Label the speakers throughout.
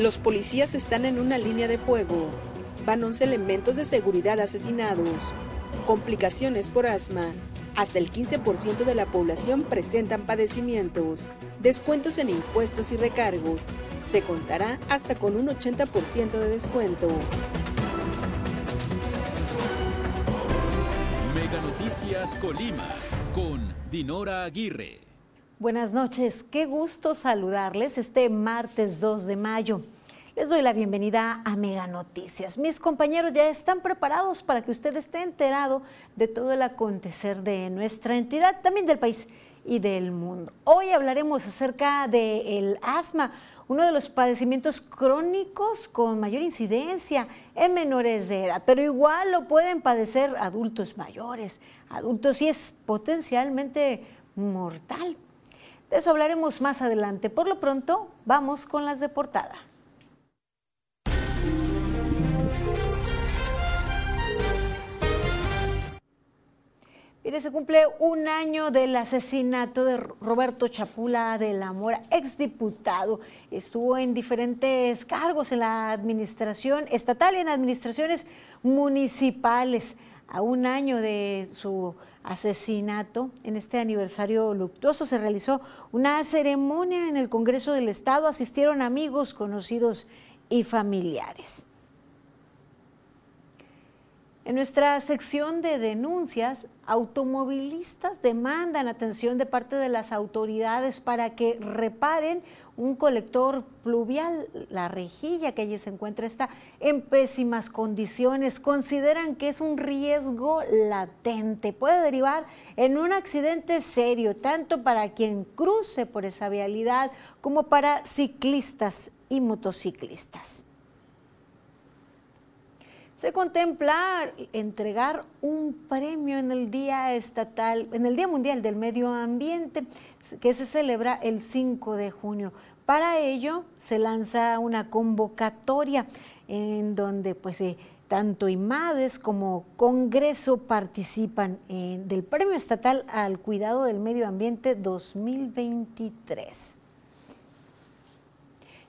Speaker 1: Los policías están en una línea de fuego. Van 11 elementos de seguridad asesinados. Complicaciones por asma. Hasta el 15% de la población presentan padecimientos. Descuentos en impuestos y recargos. Se contará hasta con un 80% de descuento.
Speaker 2: Mega Noticias Colima con Dinora Aguirre.
Speaker 3: Buenas noches, qué gusto saludarles este martes 2 de mayo. Les doy la bienvenida a Mega Noticias. Mis compañeros ya están preparados para que usted esté enterado de todo el acontecer de nuestra entidad, también del país y del mundo. Hoy hablaremos acerca del asma, uno de los padecimientos crónicos con mayor incidencia en menores de edad, pero igual lo pueden padecer adultos mayores, adultos y es potencialmente mortal. De eso hablaremos más adelante. Por lo pronto, vamos con las de portada. Mire, se cumple un año del asesinato de Roberto Chapula de la Mora, exdiputado. Estuvo en diferentes cargos en la administración estatal y en administraciones municipales. A un año de su asesinato, en este aniversario luctuoso, se realizó una ceremonia en el Congreso del Estado. Asistieron amigos, conocidos y familiares. En nuestra sección de denuncias, automovilistas demandan atención de parte de las autoridades para que reparen un colector pluvial. La rejilla que allí se encuentra está en pésimas condiciones. Consideran que es un riesgo latente. Puede derivar en un accidente serio, tanto para quien cruce por esa vialidad como para ciclistas y motociclistas se contempla entregar un premio en el Día Estatal, en el Día Mundial del Medio Ambiente, que se celebra el 5 de junio. Para ello se lanza una convocatoria en donde pues eh, tanto IMADES como Congreso participan en, del Premio Estatal al Cuidado del Medio Ambiente 2023.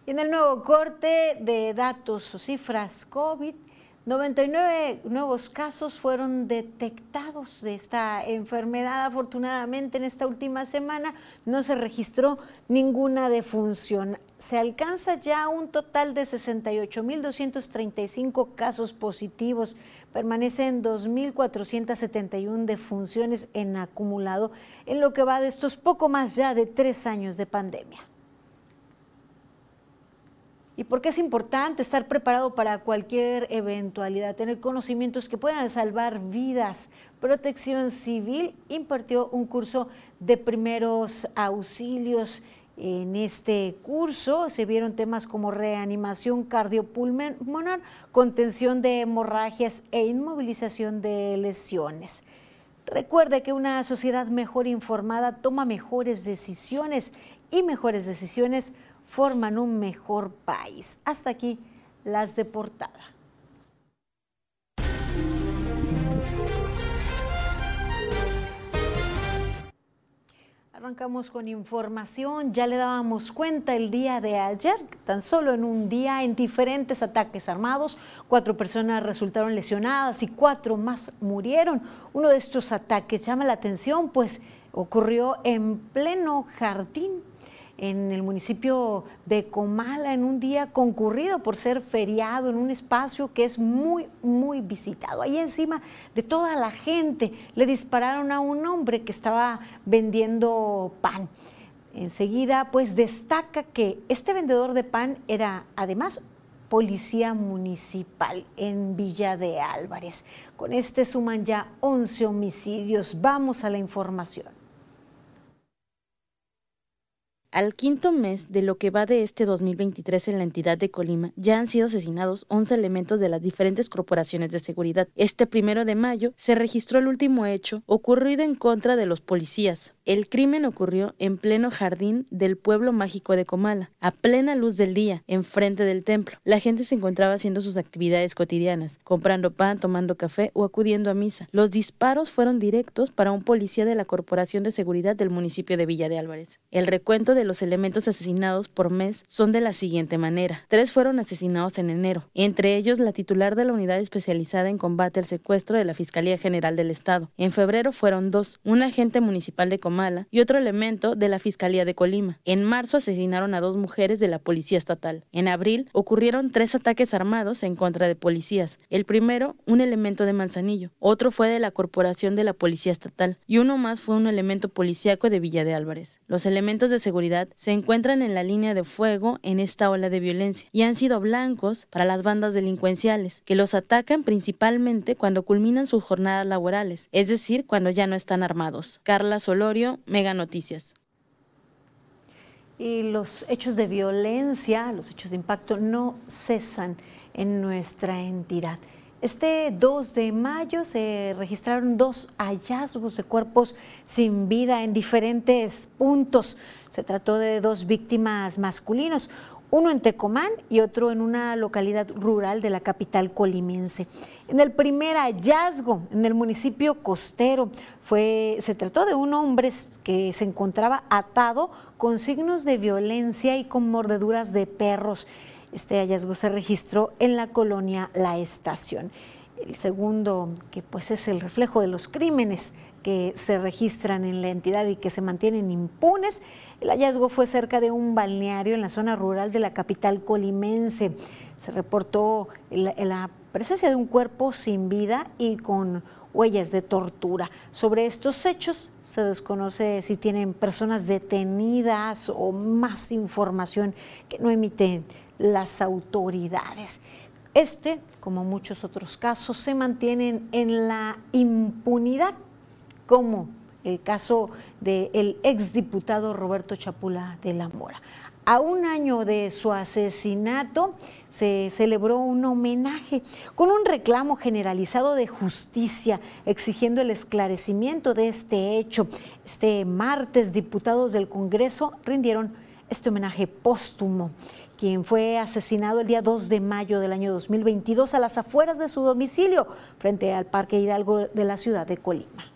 Speaker 3: Y en el nuevo corte de datos o cifras COVID, 99 nuevos casos fueron detectados de esta enfermedad. Afortunadamente, en esta última semana no se registró ninguna defunción. Se alcanza ya un total de 68.235 casos positivos. Permanecen 2.471 defunciones en acumulado en lo que va de estos poco más ya de tres años de pandemia y porque es importante estar preparado para cualquier eventualidad, tener conocimientos que puedan salvar vidas. Protección Civil impartió un curso de primeros auxilios. En este curso se vieron temas como reanimación cardiopulmonar, contención de hemorragias e inmovilización de lesiones. Recuerde que una sociedad mejor informada toma mejores decisiones y mejores decisiones forman un mejor país. Hasta aquí las de portada. Arrancamos con información, ya le dábamos cuenta el día de ayer, tan solo en un día, en diferentes ataques armados, cuatro personas resultaron lesionadas y cuatro más murieron. Uno de estos ataques llama la atención, pues ocurrió en pleno jardín en el municipio de Comala en un día concurrido por ser feriado en un espacio que es muy, muy visitado. Ahí encima de toda la gente le dispararon a un hombre que estaba vendiendo pan. Enseguida, pues destaca que este vendedor de pan era además policía municipal en Villa de Álvarez. Con este suman ya 11 homicidios. Vamos a la información.
Speaker 4: Al quinto mes de lo que va de este 2023 en la entidad de Colima, ya han sido asesinados 11 elementos de las diferentes corporaciones de seguridad. Este primero de mayo se registró el último hecho ocurrido en contra de los policías. El crimen ocurrió en pleno jardín del pueblo mágico de Comala, a plena luz del día, enfrente del templo. La gente se encontraba haciendo sus actividades cotidianas, comprando pan, tomando café o acudiendo a misa. Los disparos fueron directos para un policía de la Corporación de Seguridad del municipio de Villa de Álvarez. El recuento de de los elementos asesinados por mes son de la siguiente manera. Tres fueron asesinados en enero, entre ellos la titular de la unidad especializada en combate al secuestro de la Fiscalía General del Estado. En febrero fueron dos, un agente municipal de Comala y otro elemento de la Fiscalía de Colima. En marzo asesinaron a dos mujeres de la Policía Estatal. En abril ocurrieron tres ataques armados en contra de policías. El primero, un elemento de Manzanillo, otro fue de la Corporación de la Policía Estatal y uno más fue un elemento policíaco de Villa de Álvarez. Los elementos de seguridad se encuentran en la línea de fuego en esta ola de violencia y han sido blancos para las bandas delincuenciales, que los atacan principalmente cuando culminan sus jornadas laborales, es decir, cuando ya no están armados. Carla Solorio, Mega Noticias.
Speaker 3: Y los hechos de violencia, los hechos de impacto no cesan en nuestra entidad. Este 2 de mayo se registraron dos hallazgos de cuerpos sin vida en diferentes puntos. Se trató de dos víctimas masculinos, uno en Tecomán y otro en una localidad rural de la capital colimense. En el primer hallazgo, en el municipio costero, fue, se trató de un hombre que se encontraba atado con signos de violencia y con mordeduras de perros. Este hallazgo se registró en la colonia La Estación. El segundo, que pues es el reflejo de los crímenes que se registran en la entidad y que se mantienen impunes. El hallazgo fue cerca de un balneario en la zona rural de la capital colimense. Se reportó la, presencia de un cuerpo sin vida y con huellas de tortura. Sobre estos hechos se desconoce si tienen personas detenidas o más información que no emiten las autoridades. Este, como muchos otros casos, se mantienen en la impunidad, como el caso del exdiputado Roberto Chapula de la Mora. A un año de su asesinato se celebró un homenaje con un reclamo generalizado de justicia exigiendo el esclarecimiento de este hecho. Este martes diputados del Congreso rindieron este homenaje póstumo quien fue asesinado el día 2 de mayo del año 2022 a las afueras de su domicilio frente al Parque Hidalgo de la ciudad de Colima.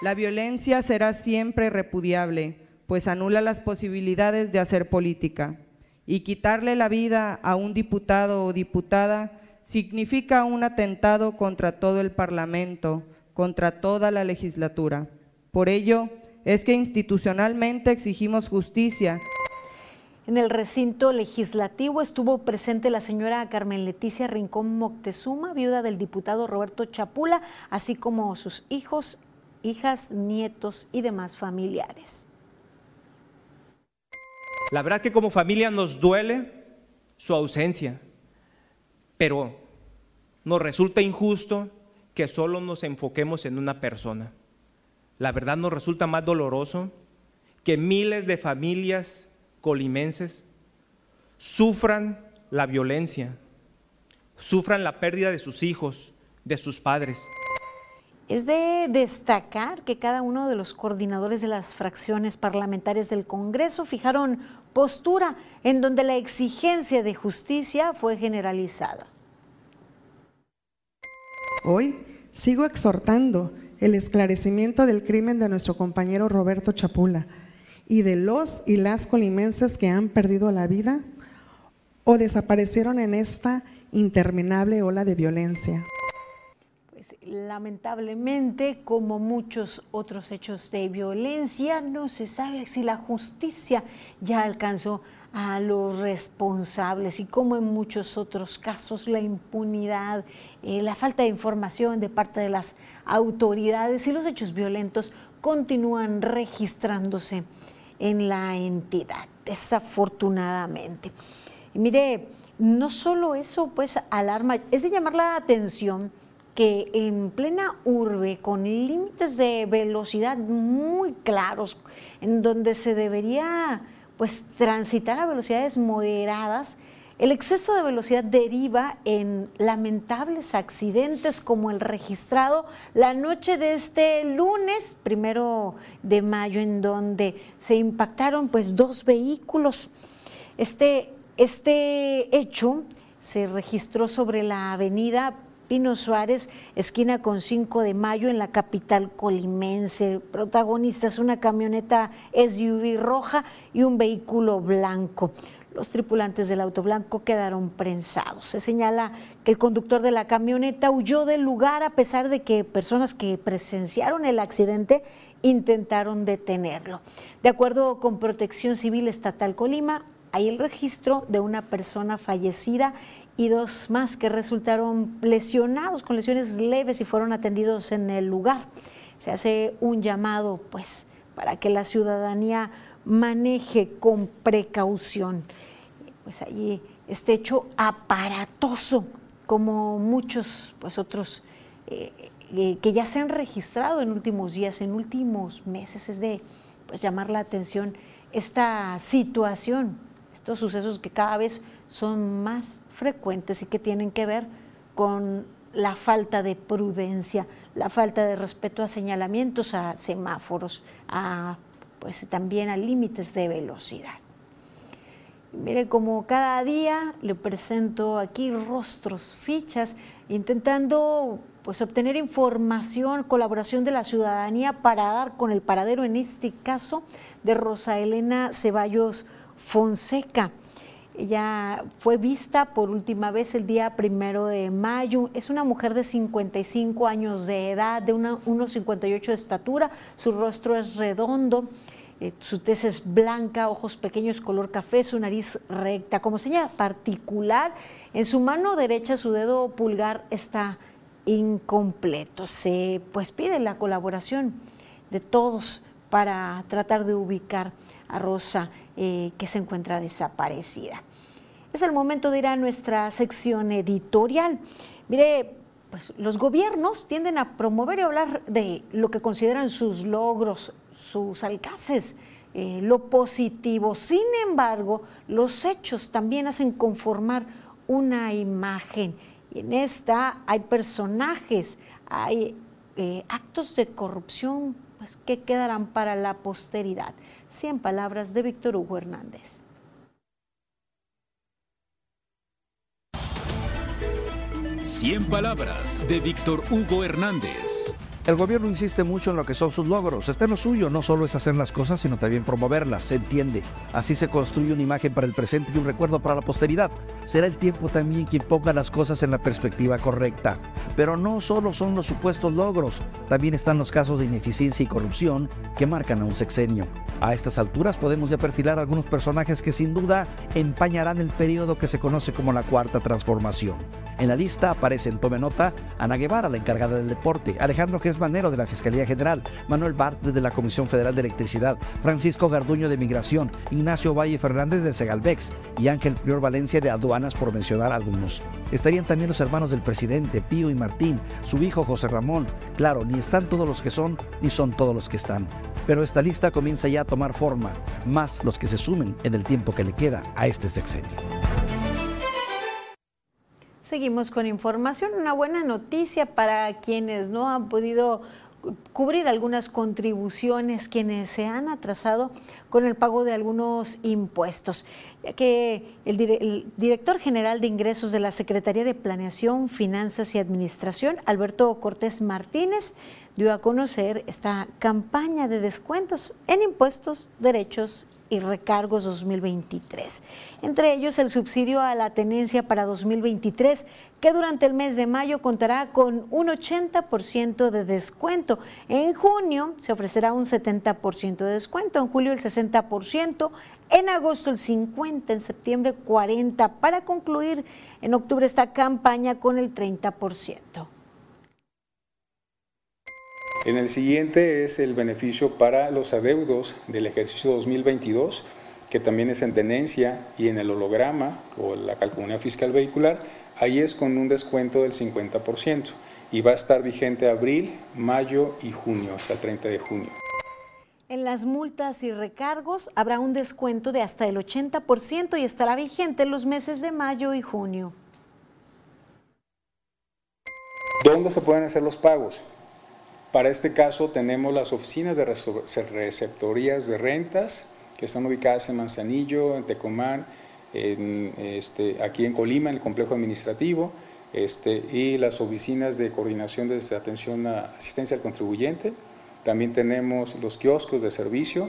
Speaker 5: La violencia será siempre repudiable, pues anula las posibilidades de hacer política. Y quitarle la vida a un diputado o diputada significa un atentado contra todo el Parlamento, contra toda la legislatura. Por ello, es que institucionalmente exigimos justicia
Speaker 3: en el recinto legislativo estuvo presente la señora Carmen Leticia Rincón Moctezuma, viuda del diputado Roberto Chapula, así como sus hijos, hijas, nietos y demás familiares.
Speaker 6: La verdad que como familia nos duele su ausencia, pero nos resulta injusto que solo nos enfoquemos en una persona. La verdad nos resulta más doloroso que miles de familias colimenses sufran la violencia, sufran la pérdida de sus hijos, de sus padres.
Speaker 3: Es de destacar que cada uno de los coordinadores de las fracciones parlamentarias del Congreso fijaron postura en donde la exigencia de justicia fue generalizada.
Speaker 7: Hoy sigo exhortando el esclarecimiento del crimen de nuestro compañero Roberto Chapula y de los y las colimenses que han perdido la vida o desaparecieron en esta interminable ola de violencia.
Speaker 3: Pues lamentablemente, como muchos otros hechos de violencia, no se sabe si la justicia ya alcanzó a los responsables y como en muchos otros casos la impunidad, eh, la falta de información de parte de las autoridades y los hechos violentos continúan registrándose en la entidad, desafortunadamente. Y mire, no solo eso, pues alarma, es de llamar la atención que en plena urbe, con límites de velocidad muy claros, en donde se debería pues transitar a velocidades moderadas, el exceso de velocidad deriva en lamentables accidentes como el registrado la noche de este lunes, primero de mayo, en donde se impactaron pues dos vehículos. Este, este hecho se registró sobre la avenida Pino Suárez, esquina con 5 de mayo en la capital colimense. Protagonista es una camioneta SUV roja y un vehículo blanco. Los tripulantes del auto blanco quedaron prensados. Se señala que el conductor de la camioneta huyó del lugar a pesar de que personas que presenciaron el accidente intentaron detenerlo. De acuerdo con Protección Civil Estatal Colima, hay el registro de una persona fallecida y dos más que resultaron lesionados con lesiones leves y fueron atendidos en el lugar. Se hace un llamado, pues, para que la ciudadanía maneje con precaución. Pues allí este hecho aparatoso, como muchos, pues otros eh, eh, que ya se han registrado en últimos días, en últimos meses, es de pues, llamar la atención esta situación, estos sucesos que cada vez son más frecuentes y que tienen que ver con la falta de prudencia, la falta de respeto a señalamientos, a semáforos, a pues también a límites de velocidad. Mire, como cada día le presento aquí rostros, fichas, intentando pues obtener información, colaboración de la ciudadanía para dar con el paradero, en este caso, de Rosa Elena Ceballos Fonseca. Ella fue vista por última vez el día primero de mayo. Es una mujer de 55 años de edad, de 1,58 de estatura. Su rostro es redondo, eh, su tez es blanca, ojos pequeños, color café, su nariz recta. Como señal particular, en su mano derecha su dedo pulgar está incompleto. Se pues pide la colaboración de todos para tratar de ubicar a Rosa eh, que se encuentra desaparecida. Es el momento de ir a nuestra sección editorial. Mire, pues los gobiernos tienden a promover y hablar de lo que consideran sus logros, sus alcances, eh, lo positivo. Sin embargo, los hechos también hacen conformar una imagen. Y en esta hay personajes, hay eh, actos de corrupción pues, que quedarán para la posteridad. Cien palabras de Víctor Hugo Hernández.
Speaker 2: 100 palabras de Víctor Hugo Hernández.
Speaker 8: El gobierno insiste mucho en lo que son sus logros. Está en lo suyo, no solo es hacer las cosas, sino también promoverlas, se entiende. Así se construye una imagen para el presente y un recuerdo para la posteridad. Será el tiempo también quien ponga las cosas en la perspectiva correcta. Pero no solo son los supuestos logros, también están los casos de ineficiencia y corrupción que marcan a un sexenio. A estas alturas podemos ya perfilar algunos personajes que sin duda empañarán el periodo que se conoce como la Cuarta Transformación. En la lista aparecen, tome nota, Ana Guevara, la encargada del deporte, Alejandro Manero de la Fiscalía General, Manuel Bartes de la Comisión Federal de Electricidad, Francisco Garduño de Migración, Ignacio Valle Fernández de Segalvex y Ángel Prior Valencia de Aduanas, por mencionar algunos. Estarían también los hermanos del presidente, Pío y Martín, su hijo José Ramón. Claro, ni están todos los que son, ni son todos los que están. Pero esta lista comienza ya a tomar forma, más los que se sumen en el tiempo que le queda a este sexenio.
Speaker 3: Seguimos con información. Una buena noticia para quienes no han podido cubrir algunas contribuciones, quienes se han atrasado con el pago de algunos impuestos, ya que el, director general de ingresos de la Secretaría de Planeación, Finanzas y Administración, Alberto Cortés Martínez, dio a conocer esta campaña de descuentos en impuestos, derechos y recargos 2023. Entre ellos el subsidio a la tenencia para 2023, que durante el mes de mayo contará con un 80% de descuento. En junio se ofrecerá un 70% de descuento, en julio el 60%, en agosto el 50%, en septiembre 40%, para concluir en octubre esta campaña con el 30%.
Speaker 9: En el siguiente es el beneficio para los adeudos del ejercicio 2022, que también es en tenencia y en el holograma o la calculadora fiscal vehicular, ahí es con un descuento del 50% y va a estar vigente abril, mayo y junio, hasta el 30 de junio.
Speaker 3: En las multas y recargos habrá un descuento de hasta el 80% y estará vigente en los meses de mayo y junio.
Speaker 9: ¿Dónde se pueden hacer los pagos? Para este caso tenemos las oficinas de receptorías de rentas que están ubicadas en Manzanillo, en Tecomán, este, aquí en Colima, en el complejo administrativo. este, y las oficinas de coordinación de atención a asistencia al contribuyente. También tenemos los kioscos de servicio.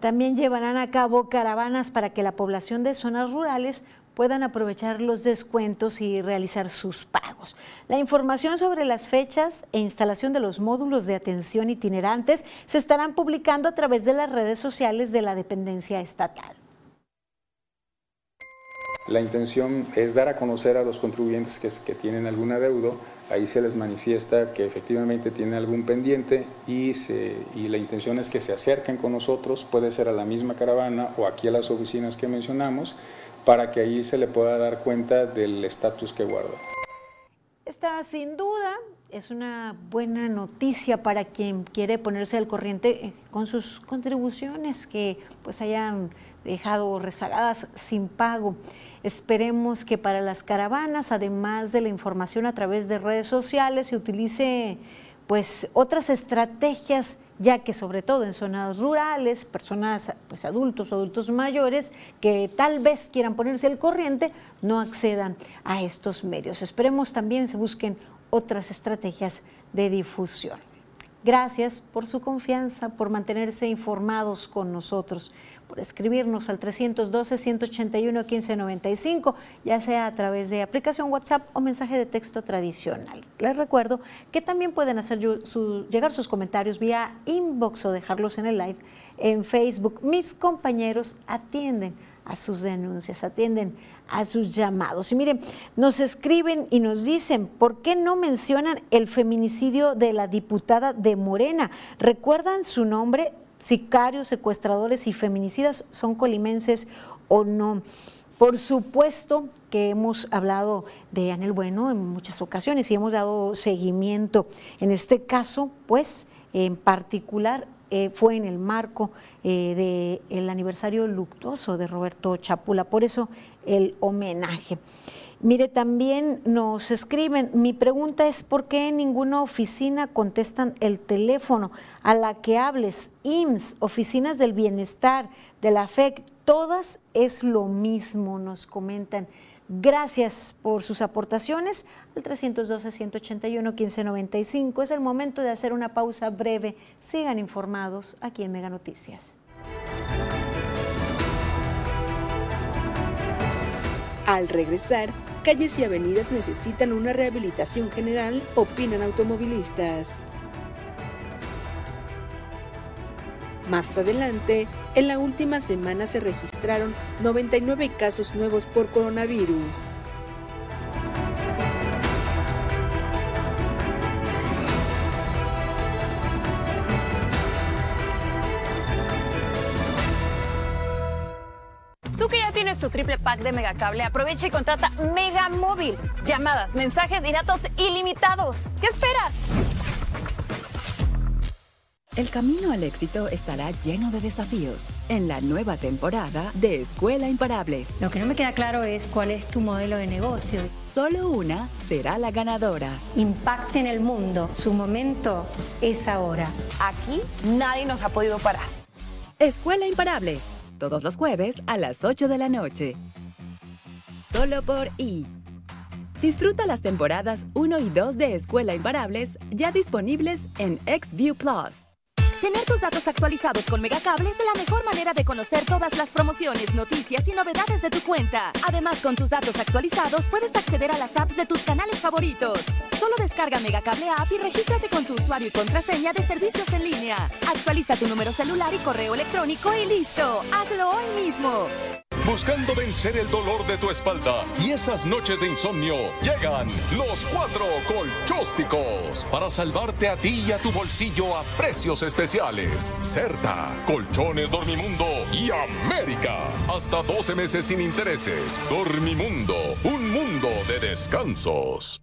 Speaker 3: También llevarán a cabo caravanas para que la población de zonas rurales puedan aprovechar los descuentos y realizar sus pagos. La información sobre las fechas e instalación de los módulos de atención itinerantes se estarán publicando a través de las redes sociales de la dependencia estatal.
Speaker 9: La intención es dar a conocer a los contribuyentes que, que, tienen algún adeudo, ahí se les manifiesta que efectivamente tienen algún pendiente y, se, y la intención es que se acerquen con nosotros, puede ser a la misma caravana o aquí a las oficinas que mencionamos, para que ahí se le pueda dar cuenta del estatus que guarda.
Speaker 3: Esta sin duda es una buena noticia para quien quiere ponerse al corriente eh, con sus contribuciones que pues hayan dejado rezagadas sin pago. Esperemos que para las caravanas, además de la información a través de redes sociales, se utilice pues otras estrategias ya que sobre todo en zonas rurales, personas, pues adultos, adultos mayores, que tal vez quieran ponerse al corriente, no accedan a estos medios. Esperemos también se busquen otras estrategias de difusión. Gracias por su confianza, por mantenerse informados con nosotros por escribirnos al 312-181-1595, ya sea a través de aplicación WhatsApp o mensaje de texto tradicional. Les recuerdo que también pueden hacer llegar sus comentarios vía inbox o dejarlos en el live en Facebook. Mis compañeros atienden a sus denuncias, atienden a sus llamados. Y miren, nos escriben y nos dicen, ¿por qué no mencionan el feminicidio de la diputada de Morena? ¿Recuerdan su nombre? Sicarios, secuestradores y feminicidas son colimenses o no. Por supuesto que hemos hablado de Anel Bueno en muchas ocasiones y hemos dado seguimiento. En este caso, pues, en particular, eh, fue en el marco eh, del aniversario luctuoso de Roberto Chapula. Por eso el homenaje. Mire, también nos escriben, mi pregunta es por qué en ninguna oficina contestan el teléfono a la que hables, IMSS, oficinas del bienestar, de la FEC, todas es lo mismo, nos comentan. Gracias por sus aportaciones al 312-181-1595. Es el momento de hacer una pausa breve. Sigan informados aquí en Mega Noticias.
Speaker 1: Al regresar, calles y avenidas necesitan una rehabilitación general, opinan automovilistas. Más adelante, en la última semana se registraron 99 casos nuevos por coronavirus.
Speaker 10: Tu triple pack de Megacable, aprovecha y contrata Mega Móvil. Llamadas, mensajes y datos ilimitados. ¿Qué esperas?
Speaker 11: El camino al éxito estará lleno de desafíos en la nueva temporada de Escuela Imparables.
Speaker 12: Lo que no me queda claro es cuál es tu modelo de negocio.
Speaker 11: Solo una será la ganadora.
Speaker 12: Impacte en el mundo. Su momento es ahora.
Speaker 10: Aquí nadie nos ha podido parar.
Speaker 11: Escuela Imparables todos los jueves a las 8 de la noche. Solo por I. Disfruta las temporadas 1 y 2 de Escuela Imparables ya disponibles en XView Plus.
Speaker 13: Tener tus datos actualizados con Megacable es la mejor manera de conocer todas las promociones, noticias y novedades de tu cuenta. Además, con tus datos actualizados puedes acceder a las apps de tus canales favoritos. Solo descarga Megacable App y regístrate con tu usuario y contraseña de servicios en línea. Actualiza tu número celular y correo electrónico y listo. Hazlo hoy mismo.
Speaker 14: Buscando vencer el dolor de tu espalda y esas noches de insomnio, llegan los cuatro colchósticos para salvarte a ti y a tu bolsillo a precios especiales. Certa, Colchones Dormimundo y América. Hasta 12 meses sin intereses. Dormimundo, un mundo de descansos.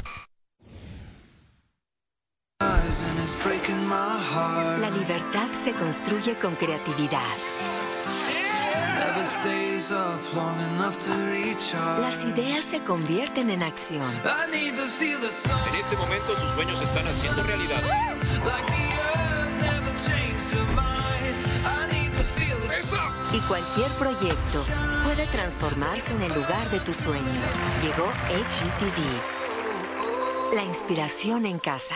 Speaker 15: La libertad se construye con creatividad. Las ideas se convierten en acción.
Speaker 16: En este momento sus sueños se están haciendo realidad.
Speaker 15: Y cualquier proyecto puede transformarse en el lugar de tus sueños. Llegó HGTV. La inspiración en casa.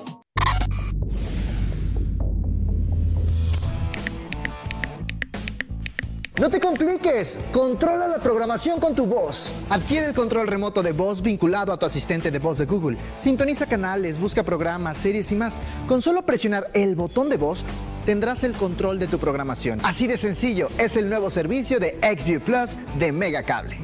Speaker 17: No te compliques, controla la programación con tu voz. Adquiere el control remoto de voz vinculado a tu asistente de voz de Google. Sintoniza canales, busca programas, series y más. Con solo presionar el botón de voz, tendrás el control de tu programación. Así de sencillo, es el nuevo servicio de XView Plus de Megacable.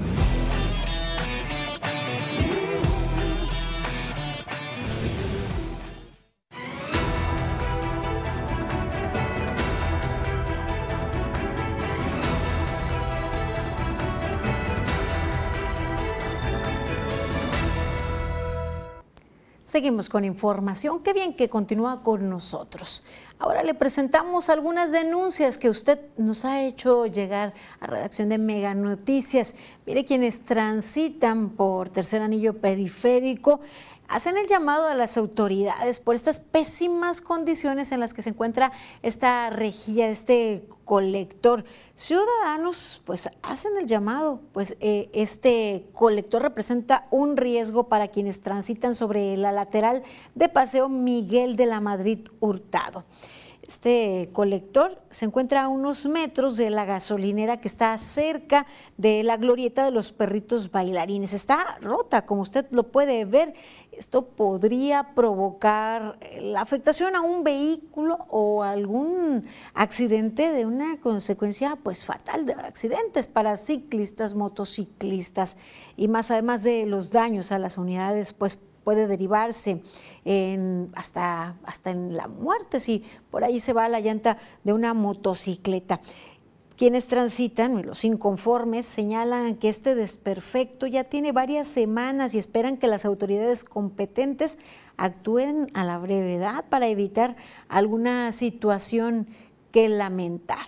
Speaker 3: Seguimos con información. Qué bien que continúa con nosotros. Ahora le presentamos algunas denuncias que usted nos ha hecho llegar a redacción de Mega Noticias. Mire, quienes transitan por tercer anillo periférico hacen el llamado a las autoridades por estas pésimas condiciones en las que se encuentra esta rejilla, este colector. Ciudadanos pues hacen el llamado, pues eh, este colector representa un riesgo para quienes transitan sobre la lateral de Paseo Miguel de la Madrid Hurtado. Este colector se encuentra a unos metros de la gasolinera que está cerca de la glorieta de los perritos bailarines. Está rota, como usted lo puede ver. Esto podría provocar la afectación a un vehículo o algún accidente de una consecuencia pues fatal de accidentes para ciclistas, motociclistas y más además de los daños a las unidades pues puede derivarse en, hasta, hasta en la muerte si por ahí se va la llanta de una motocicleta. Quienes transitan, los inconformes, señalan que este desperfecto ya tiene varias semanas y esperan que las autoridades competentes actúen a la brevedad para evitar alguna situación que lamentar.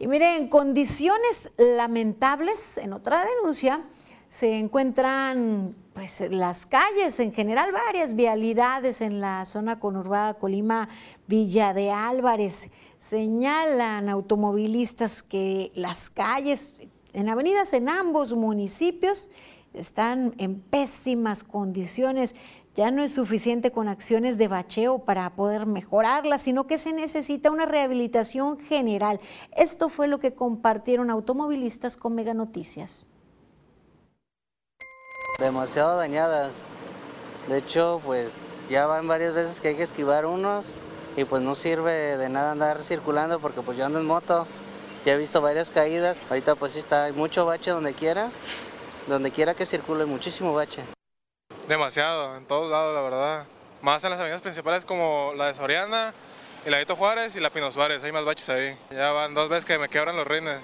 Speaker 3: Y miren, condiciones lamentables, en otra denuncia, se encuentran pues las calles en general, varias vialidades en la zona conurbada Colima, Villa de Álvarez. Señalan automovilistas que las calles en avenidas en ambos municipios están en pésimas condiciones. Ya no es suficiente con acciones de bacheo para poder mejorarlas, sino que se necesita una rehabilitación general. Esto fue lo que compartieron automovilistas con Mega Noticias
Speaker 18: demasiado dañadas. De hecho, pues ya van varias veces que hay que esquivar unos y pues no sirve de nada andar circulando porque pues yo ando en moto. Ya he visto varias caídas. Ahorita pues sí está, hay mucho bache donde quiera. Donde quiera que circule, muchísimo bache.
Speaker 19: Demasiado, en todos lados, la verdad. Más en las avenidas principales como la de Soriana, y la Juárez y la Pino Suárez. Hay más baches ahí. Ya van dos veces que me quebran los rines.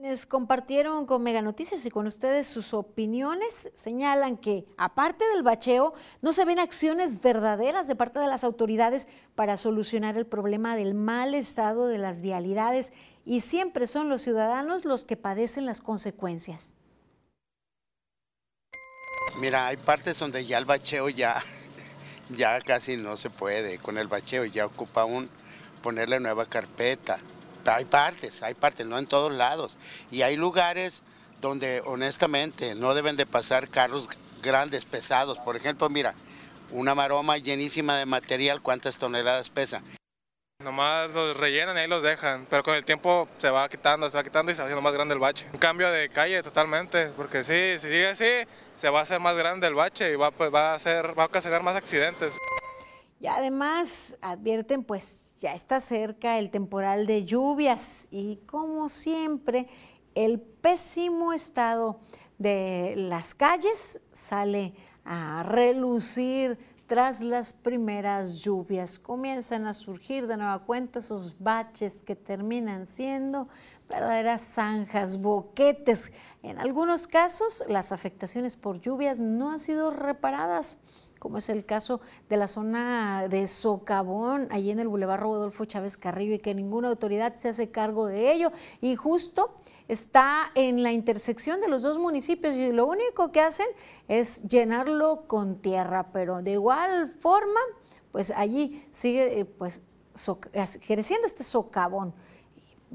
Speaker 3: Quienes compartieron con Mega Noticias y con ustedes sus opiniones señalan que, aparte del bacheo, no se ven acciones verdaderas de parte de las autoridades para solucionar el problema del mal estado de las vialidades y siempre son los ciudadanos los que padecen las consecuencias.
Speaker 20: Mira, hay partes donde ya el bacheo ya, ya casi no se puede. Con el bacheo ya ocupa un ponerle nueva carpeta hay partes, hay partes, no en todos lados. Y hay lugares donde honestamente no deben de pasar carros grandes, pesados. Por ejemplo, mira, una maroma llenísima de material, ¿cuántas toneladas pesa?
Speaker 19: Nomás los rellenan y ahí los dejan, pero con el tiempo se va quitando, se va quitando y se va haciendo más grande el bache. Un cambio de calle totalmente, porque sí, si sigue así, se va a hacer más grande el bache y va, pues, va, a, hacer, va a ocasionar más accidentes.
Speaker 3: Y además advierten, pues ya está cerca el temporal de lluvias y como siempre, el pésimo estado de las calles sale a relucir tras las primeras lluvias. Comienzan a surgir de nueva cuenta esos baches que terminan siendo verdaderas zanjas, boquetes. En algunos casos, las afectaciones por lluvias no han sido reparadas como es el caso de la zona de Socavón, allí en el Boulevard Rodolfo Chávez Carrillo, y que ninguna autoridad se hace cargo de ello. Y justo está en la intersección de los dos municipios y lo único que hacen es llenarlo con tierra, pero de igual forma, pues allí sigue eh, pues creciendo este socavón.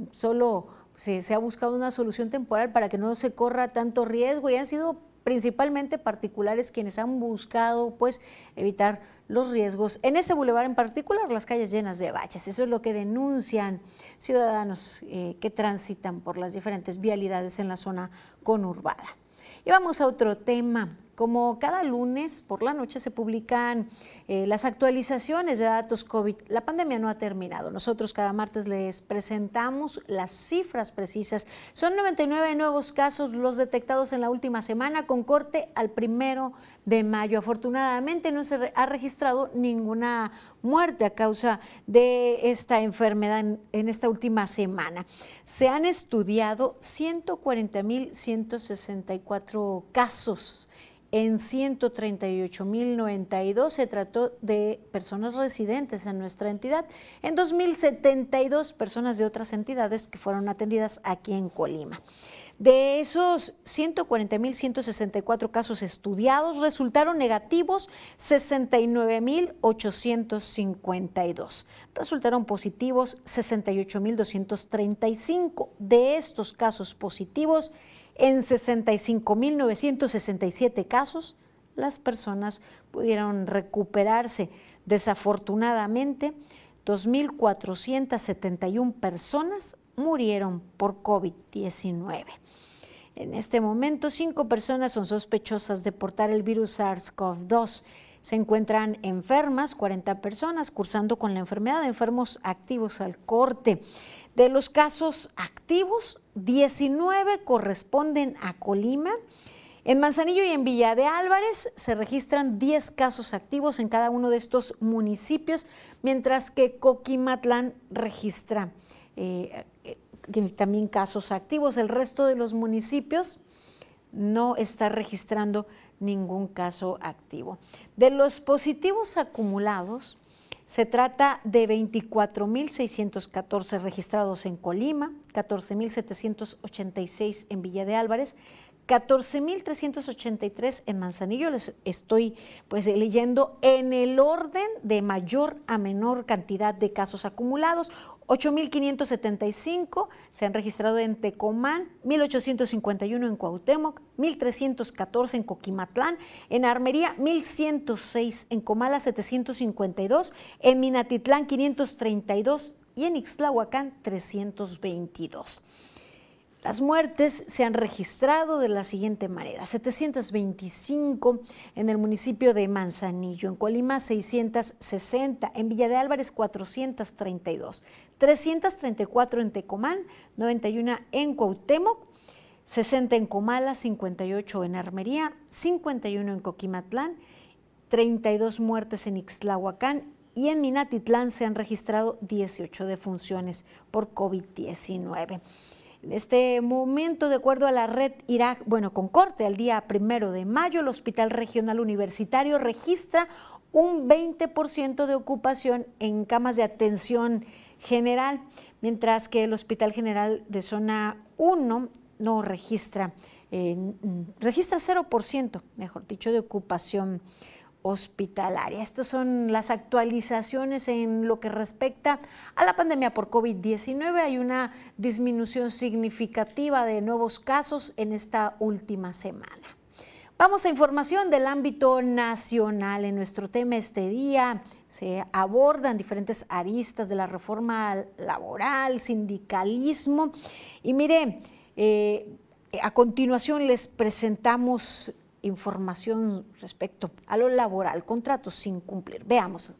Speaker 3: Solo se ha buscado una solución temporal para que no se corra tanto riesgo y han sido principalmente particulares quienes han buscado pues evitar los riesgos. En ese bulevar en particular, las calles llenas de baches. Eso es lo que denuncian ciudadanos eh, que transitan por las diferentes vialidades en la zona conurbada. Y vamos a otro tema. Como cada lunes por la noche se publican eh, las actualizaciones de datos COVID, la pandemia no ha terminado. Nosotros cada martes les presentamos las cifras precisas. Son 99 nuevos casos los detectados en la última semana con corte al primero de mayo. Afortunadamente no se ha registrado ninguna muerte a causa de esta enfermedad en, en esta última semana. Se han estudiado 140.164 casos en 138.092 se trató de personas residentes en nuestra entidad. En 2072 personas de otras entidades que fueron atendidas aquí en Colima. De esos 140.164 casos estudiados, resultaron negativos 69.852. Resultaron positivos 68.235. De estos casos positivos, en 65.967 casos, las personas pudieron recuperarse. Desafortunadamente, 2.471 personas murieron por COVID-19. En este momento, cinco personas son sospechosas de portar el virus SARS-CoV-2. Se encuentran enfermas, 40 personas cursando con la enfermedad enfermos activos al corte. De los casos activos, 19 corresponden a Colima. En Manzanillo y en Villa de Álvarez se registran 10 casos activos en cada uno de estos municipios, mientras que Coquimatlán registra eh, eh, también casos activos. El resto de los municipios no está registrando ningún caso activo. De los positivos acumulados, se trata de 24.614 registrados en Colima, 14.786 en Villa de Álvarez, 14.383 en Manzanillo. Les estoy pues leyendo en el orden de mayor a menor cantidad de casos acumulados. 8.575 se han registrado en Tecomán, 1.851 en Cuauhtémoc, 1.314 en Coquimatlán, en Armería 1.106, en Comala 752, en Minatitlán 532 y en Ixtlahuacán 322. Las muertes se han registrado de la siguiente manera: 725 en el municipio de Manzanillo, en Colima 660, en Villa de Álvarez 432, 334 en Tecomán, 91 en Cuauhtémoc, 60 en Comala, 58 en Armería, 51 en Coquimatlán, 32 muertes en Ixtlahuacán y en Minatitlán se han registrado 18 defunciones por COVID-19. En este momento, de acuerdo a la red Irak, bueno, con corte al día primero de mayo, el Hospital Regional Universitario registra un 20% de ocupación en camas de atención general, mientras que el Hospital General de Zona 1 no registra, eh, registra 0%, mejor dicho, de ocupación hospitalaria. Estas son las actualizaciones en lo que respecta a la pandemia por COVID-19. Hay una disminución significativa de nuevos casos en esta última semana. Vamos a información del ámbito nacional. En nuestro tema este día se abordan diferentes aristas de la reforma laboral, sindicalismo. Y mire, eh, a continuación les presentamos información respecto a lo laboral, contratos sin cumplir. Veamos.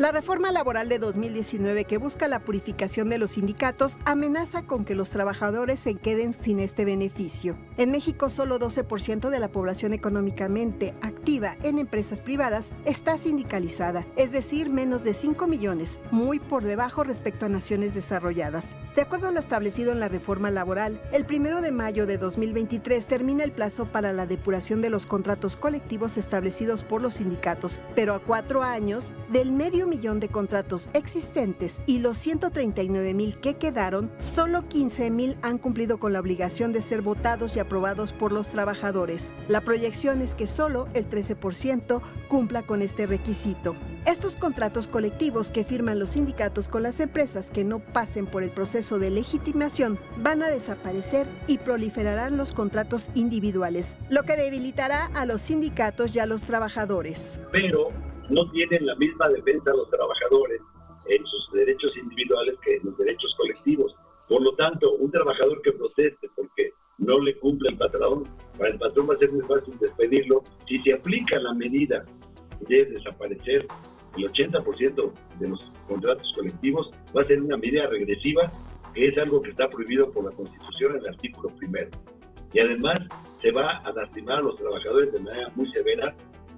Speaker 21: La reforma laboral de 2019 que busca la purificación de los sindicatos amenaza con que los trabajadores se queden sin este beneficio. En México solo 12% de la población económicamente activa en empresas privadas está sindicalizada, es decir, menos de 5 millones, muy por debajo respecto a naciones desarrolladas. De acuerdo a lo establecido en la reforma laboral, el primero de mayo de 2023 termina el plazo para la depuración de los contratos colectivos establecidos por los sindicatos, pero a cuatro años del medio millón de contratos existentes y los 139 mil que quedaron, solo 15 mil han cumplido con la obligación de ser votados y aprobados por los trabajadores. La proyección es que solo el 13% cumpla con este requisito. Estos contratos colectivos que firman los sindicatos con las empresas que no pasen por el proceso de legitimación van a desaparecer y proliferarán los contratos individuales, lo que debilitará a los sindicatos y a los trabajadores.
Speaker 22: Pero no tienen la misma defensa los trabajadores en sus derechos individuales que en los derechos colectivos. Por lo tanto, un trabajador que proteste porque no le cumple el patrón, para el patrón va a ser muy fácil despedirlo. Si se aplica la medida de desaparecer el 80% de los contratos colectivos, va a ser una medida regresiva, que es algo que está prohibido por la Constitución en el artículo primero. Y además se va a lastimar a los trabajadores de manera muy severa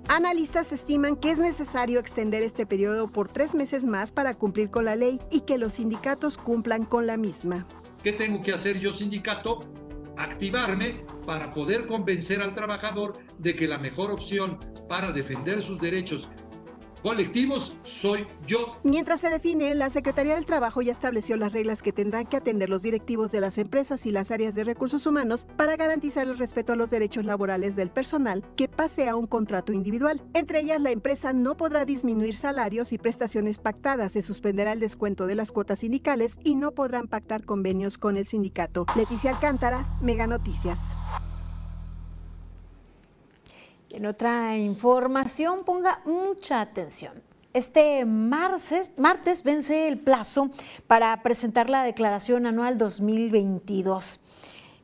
Speaker 21: Analistas estiman que es necesario extender este periodo por tres meses más para cumplir con la ley y que los sindicatos cumplan con la misma.
Speaker 23: ¿Qué tengo que hacer yo, sindicato? Activarme para poder convencer al trabajador de que la mejor opción para defender sus derechos colectivos soy yo.
Speaker 21: Mientras se define, la Secretaría del Trabajo ya estableció las reglas que tendrán que atender los directivos de las empresas y las áreas de recursos humanos para garantizar el respeto a los derechos laborales del personal que pase a un contrato individual. Entre ellas, la empresa no podrá disminuir salarios y prestaciones pactadas, se suspenderá el descuento de las cuotas sindicales y no podrán pactar convenios con el sindicato. Leticia Alcántara, Mega Noticias.
Speaker 3: En otra información, ponga mucha atención. Este martes, vence el plazo para presentar la declaración anual 2022.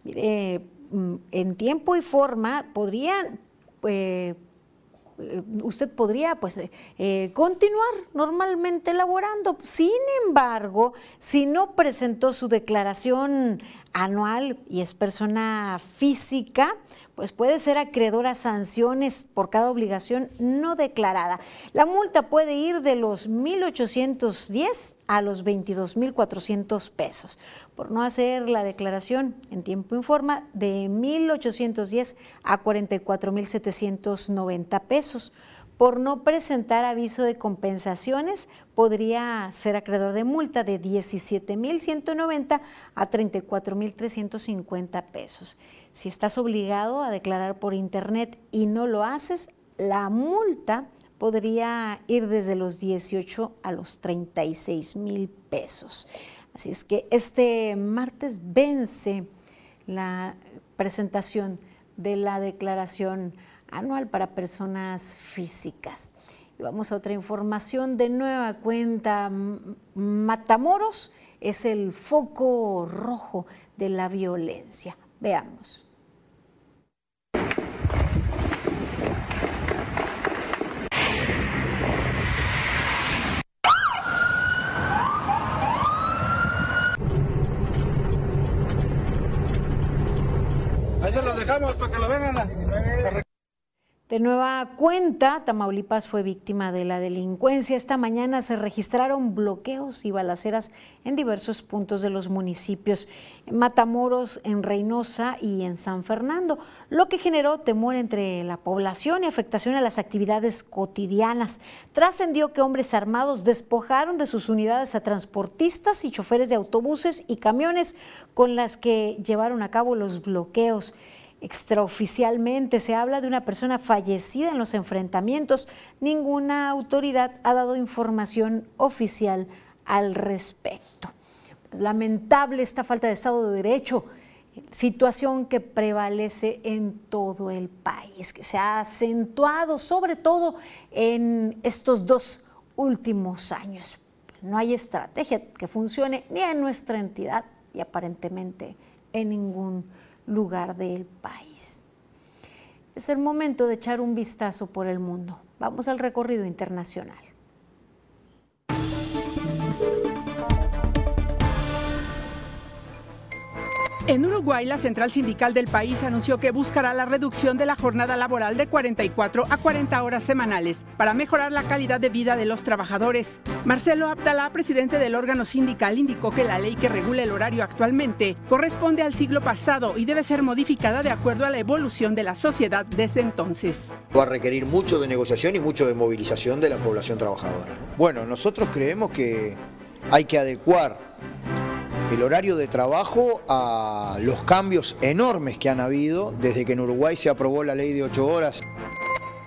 Speaker 3: Mire, mm, en tiempo y forma podrían eh, eh, usted podría pues eh, continuar normalmente elaborando. Sin embargo, si no presentó su declaración anual y es persona física, pues puede ser acreedor a sanciones por cada obligación no declarada. La multa puede ir de los 1.810 a los 22.400 pesos por no hacer la declaración en tiempo informa de 1.810 a 44.790 pesos por no presentar aviso de compensaciones, podría ser acreedor de multa de 17.190 a 34.350 pesos. Si estás obligado a declarar por Internet y no lo haces, la multa podría ir desde los 18 a los 36 mil pesos. Así es que este martes vence la presentación de la declaración anual para personas físicas. Y vamos a otra información de nueva cuenta. Matamoros es el foco rojo de la violencia. Veamos.
Speaker 24: Ahí se lo dejamos para que lo vengan a...
Speaker 3: De nueva cuenta, Tamaulipas fue víctima de la delincuencia. Esta mañana se registraron bloqueos y balaceras en diversos puntos de los municipios, en Matamoros, en Reynosa y en San Fernando, lo que generó temor entre la población y afectación a las actividades cotidianas. Trascendió que hombres armados despojaron de sus unidades a transportistas y choferes de autobuses y camiones con las que llevaron a cabo los bloqueos. Extraoficialmente se habla de una persona fallecida en los enfrentamientos. Ninguna autoridad ha dado información oficial al respecto. Pues, lamentable esta falta de Estado de Derecho, situación que prevalece en todo el país, que se ha acentuado sobre todo en estos dos últimos años. Pues, no hay estrategia que funcione ni en nuestra entidad y aparentemente en ningún lugar del país. Es el momento de echar un vistazo por el mundo. Vamos al recorrido internacional.
Speaker 25: En Uruguay, la central sindical del país anunció que buscará la reducción de la jornada laboral de 44 a 40 horas semanales para mejorar la calidad de vida de los trabajadores. Marcelo Abdalá, presidente del órgano sindical, indicó que la ley que regula el horario actualmente corresponde al siglo pasado y debe ser modificada de acuerdo a la evolución de la sociedad desde entonces.
Speaker 26: Va a requerir mucho de negociación y mucho de movilización de la población trabajadora. Bueno, nosotros creemos que hay que adecuar el horario de trabajo a los cambios enormes que han habido desde que en Uruguay se aprobó la ley de ocho horas.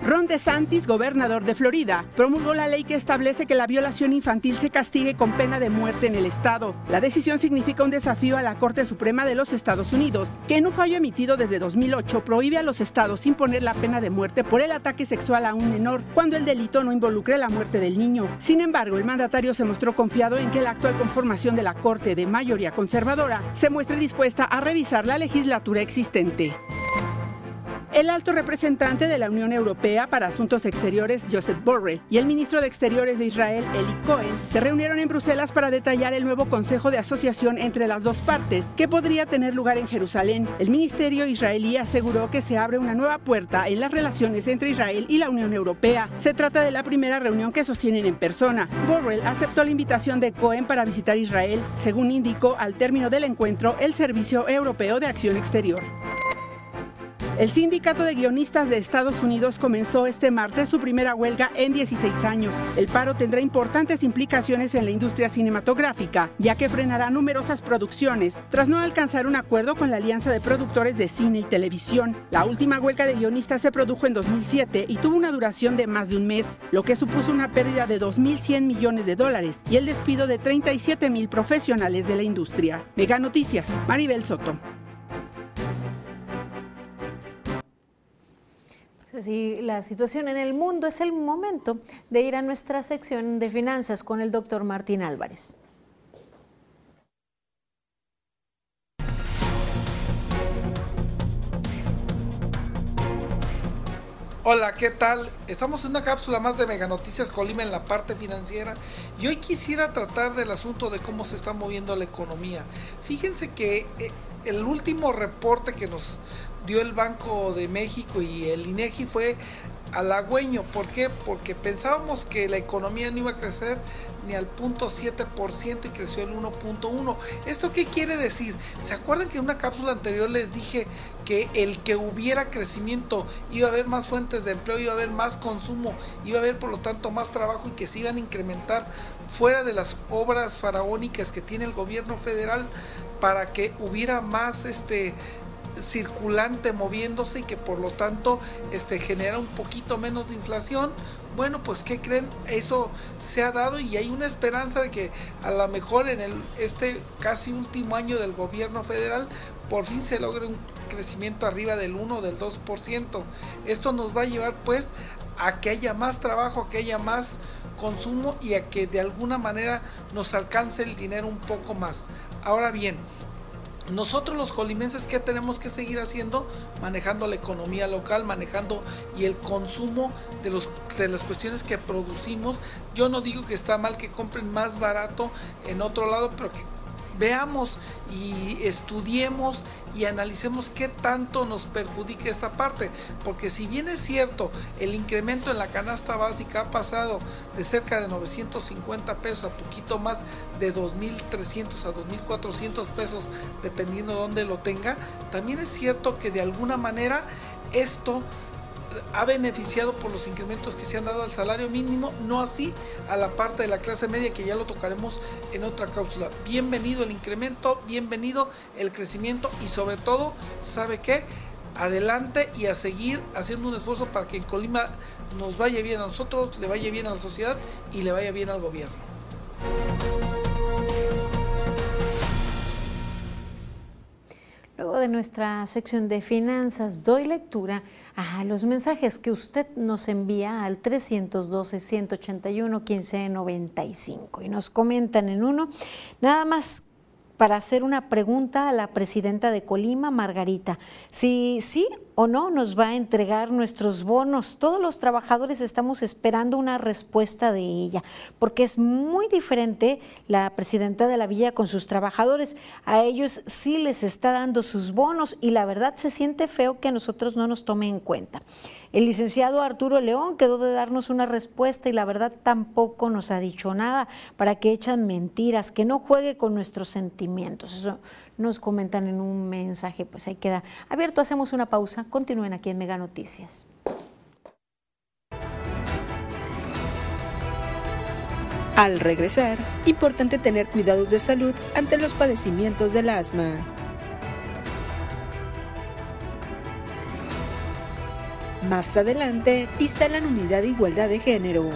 Speaker 25: Ron DeSantis, gobernador de Florida, promulgó la ley que establece que la violación infantil se castigue con pena de muerte en el estado. La decisión significa un desafío a la Corte Suprema de los Estados Unidos, que en un fallo emitido desde 2008 prohíbe a los estados imponer la pena de muerte por el ataque sexual a un menor cuando el delito no involucre la muerte del niño. Sin embargo, el mandatario se mostró confiado en que la actual conformación de la Corte de mayoría conservadora se muestre dispuesta a revisar la legislatura existente. El alto representante de la Unión Europea para Asuntos Exteriores, Joseph Borrell, y el ministro de Exteriores de Israel, Eli Cohen, se reunieron en Bruselas para detallar el nuevo Consejo de Asociación entre las dos partes, que podría tener lugar en Jerusalén. El ministerio israelí aseguró que se abre una nueva puerta en las relaciones entre Israel y la Unión Europea. Se trata de la primera reunión que sostienen en persona. Borrell aceptó la invitación de Cohen para visitar Israel, según indicó al término del encuentro el Servicio Europeo de Acción Exterior. El Sindicato de Guionistas de Estados Unidos comenzó este martes su primera huelga en 16 años. El paro tendrá importantes implicaciones en la industria cinematográfica, ya que frenará numerosas producciones, tras no alcanzar un acuerdo con la Alianza de Productores de Cine y Televisión. La última huelga de guionistas se produjo en 2007 y tuvo una duración de más de un mes, lo que supuso una pérdida de 2.100 millones de dólares y el despido de 37 mil profesionales de la industria. Mega Noticias, Maribel Soto.
Speaker 3: Así la situación en el mundo es el momento de ir a nuestra sección de finanzas con el doctor Martín Álvarez.
Speaker 27: Hola, ¿qué tal? Estamos en una cápsula más de Mega Noticias Colima en la parte financiera y hoy quisiera tratar del asunto de cómo se está moviendo la economía. Fíjense que eh, el último reporte que nos dio el Banco de México y el INEGI fue halagüeño. ¿Por qué? Porque pensábamos que la economía no iba a crecer ni al punto 7% y creció el 1.1. ¿Esto qué quiere decir? ¿Se acuerdan que en una cápsula anterior les dije que el que hubiera crecimiento iba a haber más fuentes de empleo, iba a haber más consumo, iba a haber por lo tanto más trabajo y que se iban a incrementar fuera de las obras faraónicas que tiene el gobierno federal para que hubiera más este circulante moviéndose y que por lo tanto este, genera un poquito menos de inflación. Bueno, pues ¿qué creen? Eso se ha dado y hay una esperanza de que a lo mejor en el, este casi último año del gobierno federal por fin se logre un crecimiento arriba del 1 o del 2%. Esto nos va a llevar pues a que haya más trabajo, a que haya más consumo y a que de alguna manera nos alcance el dinero un poco más. Ahora bien, nosotros los colimenses, ¿qué tenemos que seguir haciendo? Manejando la economía local, manejando y el consumo de, los, de las cuestiones que producimos. Yo no digo que está mal que compren más barato en otro lado, pero que veamos y estudiemos y analicemos qué tanto nos perjudica esta parte. Porque si bien es cierto, el incremento en la canasta básica ha pasado de cerca de 950 pesos a poquito más de 2.300 a 2.400 pesos, dependiendo de dónde lo tenga, también es cierto que de alguna manera esto ha beneficiado por los incrementos que se han dado al salario mínimo, no así a la parte de la clase media que ya lo tocaremos en otra cápsula. Bienvenido el incremento, bienvenido el crecimiento y sobre todo, ¿sabe qué? Adelante y a seguir haciendo un esfuerzo para que en Colima nos vaya bien a nosotros, le vaya bien a la sociedad y le vaya bien al gobierno.
Speaker 3: Luego de nuestra sección de finanzas, doy lectura a los mensajes que usted nos envía al 312-181-1595 y nos comentan en uno, nada más para hacer una pregunta a la presidenta de Colima, Margarita. Si sí o no nos va a entregar nuestros bonos. Todos los trabajadores estamos esperando una respuesta de ella, porque es muy diferente la presidenta de la villa con sus trabajadores. A ellos sí les está dando sus bonos y la verdad se siente feo que a nosotros no nos tome en cuenta. El licenciado Arturo León quedó de darnos una respuesta y la verdad tampoco nos ha dicho nada para que echan mentiras, que no juegue con nuestros sentimientos. Eso nos comentan en un mensaje, pues ahí queda abierto. Hacemos una pausa. Continúen aquí en Mega Noticias.
Speaker 28: Al regresar, importante tener cuidados de salud ante los padecimientos del asma. Más adelante, instalan unidad de igualdad de género.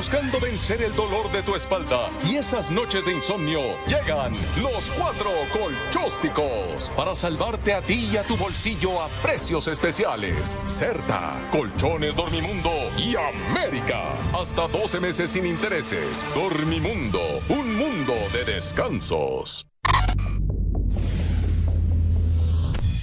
Speaker 14: Buscando vencer el dolor de tu espalda y esas noches de insomnio, llegan los cuatro colchósticos para salvarte a ti y a tu bolsillo a precios especiales. Certa, Colchones Dormimundo y América. Hasta 12 meses sin intereses. Dormimundo, un mundo de descansos.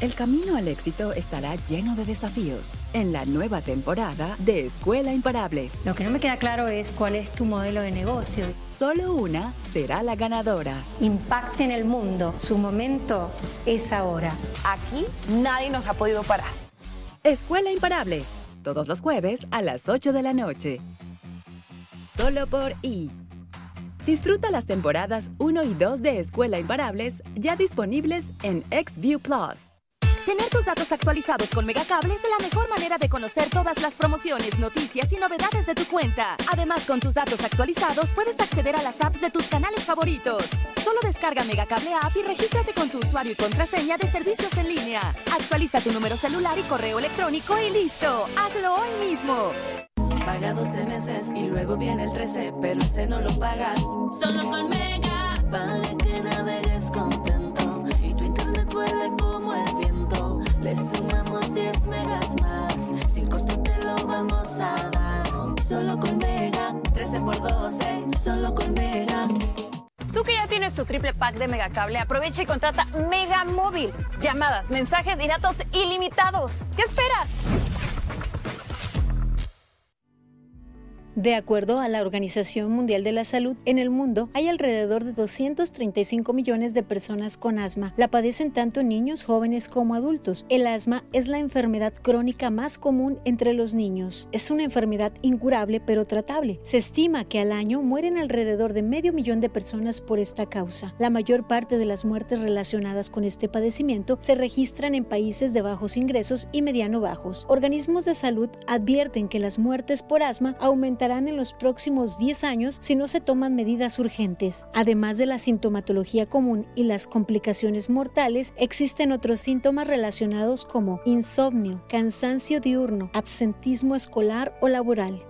Speaker 11: El camino al éxito estará lleno de desafíos en la nueva temporada de Escuela Imparables.
Speaker 29: Lo que no me queda claro es cuál es tu modelo de negocio.
Speaker 11: Solo una será la ganadora.
Speaker 12: Impacte en el mundo. Su momento es ahora.
Speaker 10: Aquí nadie nos ha podido parar.
Speaker 11: Escuela Imparables, todos los jueves a las 8 de la noche. Solo por I. Disfruta las temporadas 1 y 2 de Escuela Imparables ya disponibles en XView Plus.
Speaker 13: Tener tus datos actualizados con Megacable es la mejor manera de conocer todas las promociones, noticias y novedades de tu cuenta. Además, con tus datos actualizados puedes acceder a las apps de tus canales favoritos. Solo descarga Megacable App y regístrate con tu usuario y contraseña de servicios en línea. Actualiza tu número celular y correo electrónico y listo. Hazlo hoy mismo.
Speaker 30: Paga 12 meses y luego viene el 13, pero ese no lo pagas. Solo con Mega, para que navegues contento y tu internet viento. Le sumamos 10 megas más, sin costo te lo vamos a dar. Solo con Mega, 13 por 12, solo con Mega.
Speaker 10: Tú que ya tienes tu triple pack de Megacable, aprovecha y contrata Mega Móvil. Llamadas, mensajes y datos ilimitados. ¿Qué esperas?
Speaker 3: De acuerdo a la Organización Mundial de la Salud, en el mundo hay alrededor de 235 millones de personas con asma. La padecen tanto niños, jóvenes como adultos. El asma es la enfermedad crónica más común entre los niños. Es una enfermedad incurable pero tratable. Se estima que al año mueren alrededor de medio millón de personas por esta causa. La mayor parte de las muertes relacionadas con este padecimiento se registran en países de bajos ingresos y mediano bajos. Organismos de salud advierten que las muertes por asma aumentarán en los próximos 10 años si no se toman medidas urgentes. Además de la sintomatología común y las complicaciones mortales, existen otros síntomas relacionados como insomnio, cansancio diurno, absentismo escolar o laboral.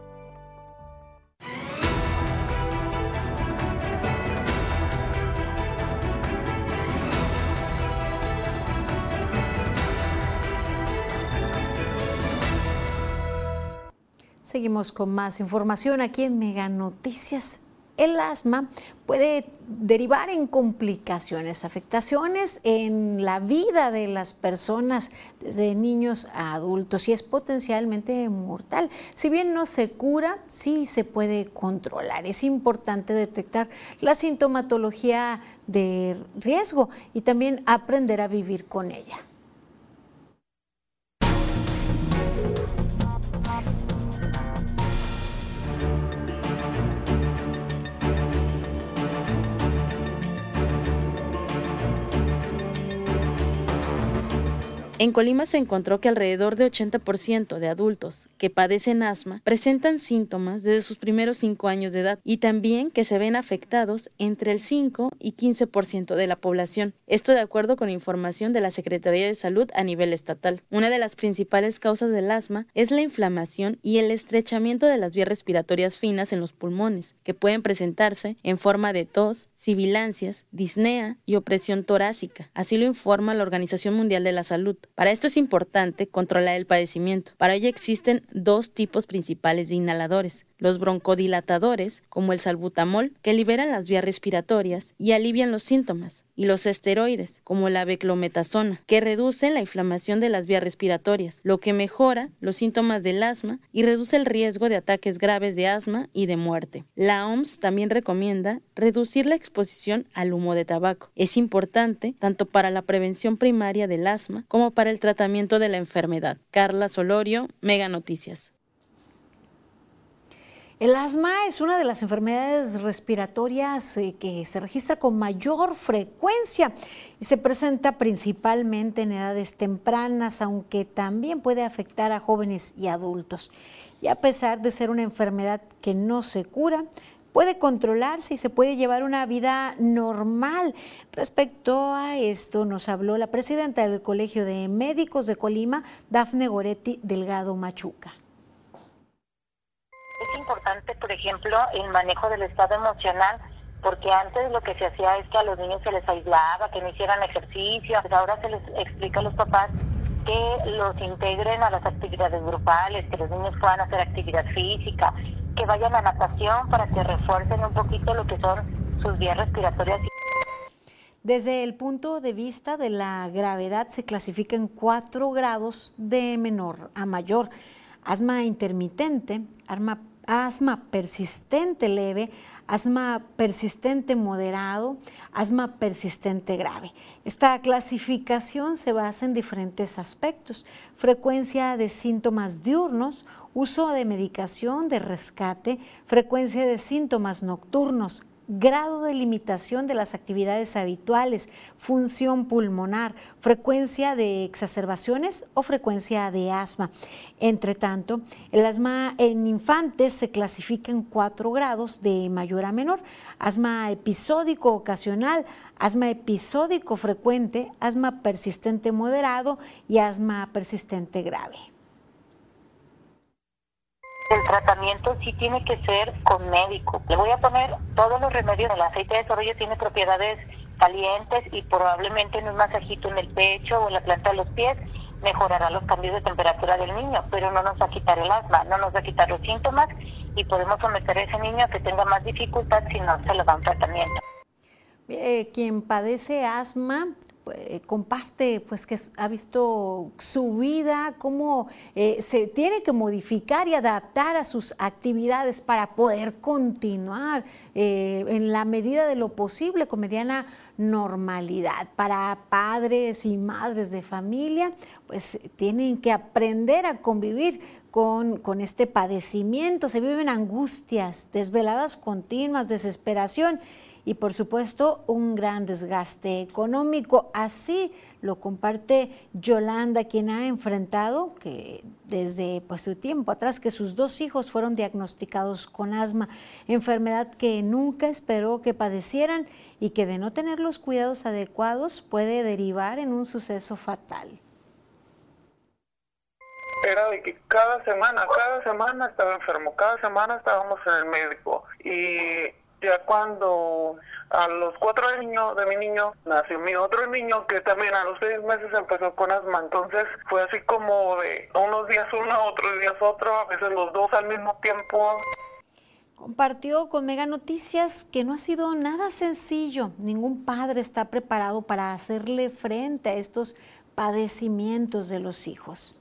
Speaker 3: Seguimos con más información aquí en Mega Noticias. El asma puede derivar en complicaciones, afectaciones en la vida de las personas, desde niños a adultos, y es potencialmente mortal. Si bien no se cura, sí se puede controlar. Es importante detectar la sintomatología de riesgo y también aprender a vivir con ella.
Speaker 4: En Colima se encontró que alrededor de 80% de adultos que padecen asma presentan síntomas desde sus primeros 5 años de edad y también que se ven afectados entre el 5 y 15% de la población. Esto de acuerdo con información de la Secretaría de Salud a nivel estatal. Una de las principales causas del asma es la inflamación y el estrechamiento de las vías respiratorias finas en los pulmones, que pueden presentarse en forma de tos, sibilancias, disnea y opresión torácica. Así lo informa la Organización Mundial de la Salud. Para esto es importante controlar el padecimiento. Para ello existen dos tipos principales de inhaladores, los broncodilatadores, como el salbutamol, que liberan las vías respiratorias y alivian los síntomas, y los esteroides, como la beclometasona, que reducen la inflamación de las vías respiratorias, lo que mejora los síntomas del asma y reduce el riesgo de ataques graves de asma y de muerte. La OMS también recomienda reducir la exposición al humo de tabaco. Es importante tanto para la prevención primaria del asma como para el tratamiento de la enfermedad. Carla Solorio, Mega Noticias.
Speaker 3: El asma es una de las enfermedades respiratorias eh, que se registra con mayor frecuencia y se presenta principalmente en edades tempranas, aunque también puede afectar a jóvenes y adultos. Y a pesar de ser una enfermedad que no se cura, puede controlarse y se puede llevar una vida normal. Respecto a esto nos habló la presidenta del Colegio de Médicos de Colima, Dafne Goretti Delgado Machuca.
Speaker 31: Es importante, por ejemplo, el manejo del estado emocional, porque antes lo que se hacía es que a los niños se les aislaba, que no hicieran ejercicio, pues ahora se les explica a los papás que los integren a las actividades grupales, que los niños puedan hacer actividad física, que vayan a natación para que refuercen un poquito lo que son sus vías respiratorias.
Speaker 3: Desde el punto de vista de la gravedad se clasifica en cuatro grados de menor a mayor. Asma intermitente, asma asma persistente leve, asma persistente moderado, asma persistente grave. Esta clasificación se basa en diferentes aspectos, frecuencia de síntomas diurnos, uso de medicación de rescate, frecuencia de síntomas nocturnos, grado de limitación de las actividades habituales, función pulmonar, frecuencia de exacerbaciones o frecuencia de asma. Entre tanto, el asma en infantes se clasifica en cuatro grados de mayor a menor, asma episódico ocasional, asma episódico frecuente, asma persistente moderado y asma persistente grave
Speaker 31: el tratamiento sí tiene que ser con médico. Le voy a poner todos los remedios. El aceite de zorrillo tiene propiedades calientes y probablemente en un masajito en el pecho o en la planta de los pies mejorará los cambios de temperatura del niño, pero no nos va a quitar el asma, no nos va a quitar los síntomas y podemos someter a ese niño a que tenga más dificultad si no se le da un tratamiento.
Speaker 3: quien padece asma eh, comparte pues que ha visto su vida, cómo eh, se tiene que modificar y adaptar a sus actividades para poder continuar eh, en la medida de lo posible con mediana normalidad. Para padres y madres de familia, pues tienen que aprender a convivir con, con, este padecimiento, se viven angustias, desveladas continuas, desesperación y por supuesto un gran desgaste económico. Así lo comparte Yolanda, quien ha enfrentado que desde pues, su tiempo atrás que sus dos hijos fueron diagnosticados con asma, enfermedad que nunca esperó que padecieran y que de no tener los cuidados adecuados puede derivar en un suceso fatal.
Speaker 32: Era de que cada semana, cada semana estaba enfermo, cada semana estábamos en el médico y ya cuando a los cuatro años de mi niño nació mi otro niño que también a los seis meses empezó con asma. Entonces fue así como de unos días uno, otros días otro, a veces los dos al mismo tiempo.
Speaker 3: Compartió con Mega Noticias que no ha sido nada sencillo. Ningún padre está preparado para hacerle frente a estos padecimientos de los hijos.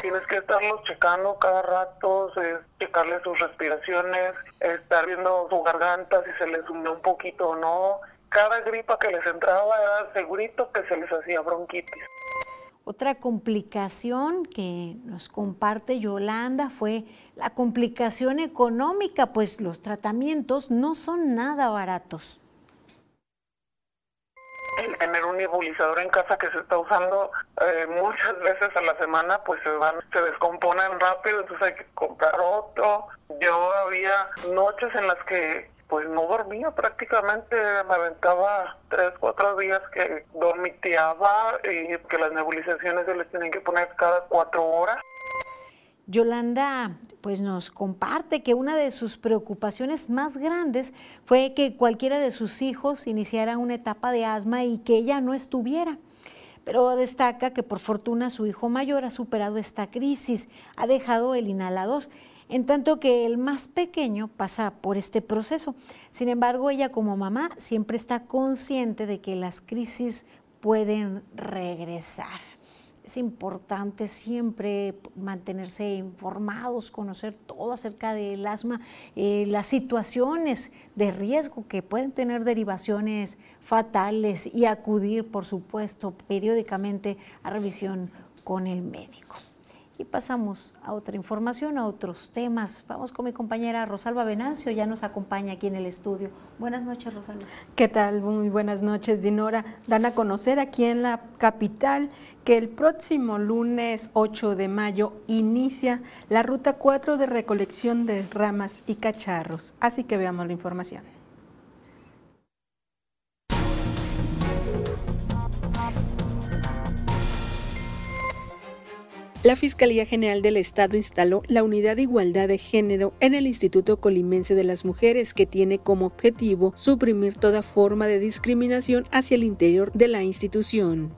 Speaker 32: Tienes que estarlos checando cada rato, checarle sus respiraciones, estar viendo su garganta, si se les hundió un poquito o no. Cada gripa que les entraba era segurito que se les hacía bronquitis.
Speaker 3: Otra complicación que nos comparte Yolanda fue la complicación económica, pues los tratamientos no son nada baratos
Speaker 32: el tener un nebulizador en casa que se está usando eh, muchas veces a la semana, pues se van, se descomponen rápido, entonces hay que comprar otro. Yo había noches en las que pues no dormía prácticamente, me aventaba tres, cuatro días que dormiteaba y que las nebulizaciones se les tienen que poner cada cuatro horas.
Speaker 3: Yolanda pues nos comparte que una de sus preocupaciones más grandes fue que cualquiera de sus hijos iniciara una etapa de asma y que ella no estuviera. Pero destaca que por fortuna su hijo mayor ha superado esta crisis, ha dejado el inhalador, en tanto que el más pequeño pasa por este proceso. Sin embargo, ella como mamá siempre está consciente de que las crisis pueden regresar es importante siempre mantenerse informados, conocer todo acerca del asma, eh, las situaciones de riesgo que pueden tener derivaciones fatales y acudir, por supuesto, periódicamente a revisión con el médico. Y pasamos a otra información, a otros temas. Vamos con mi compañera Rosalba Venancio, ya nos acompaña aquí en el estudio. Buenas noches, Rosalba.
Speaker 33: ¿Qué tal? Muy buenas noches, Dinora. Dan a conocer aquí en la capital que el próximo lunes 8 de mayo inicia la ruta 4 de recolección de ramas y cacharros. Así que veamos la información.
Speaker 28: La Fiscalía General del Estado instaló la Unidad de Igualdad de Género en el Instituto Colimense de las Mujeres, que tiene como objetivo suprimir toda forma de discriminación hacia el interior de la institución.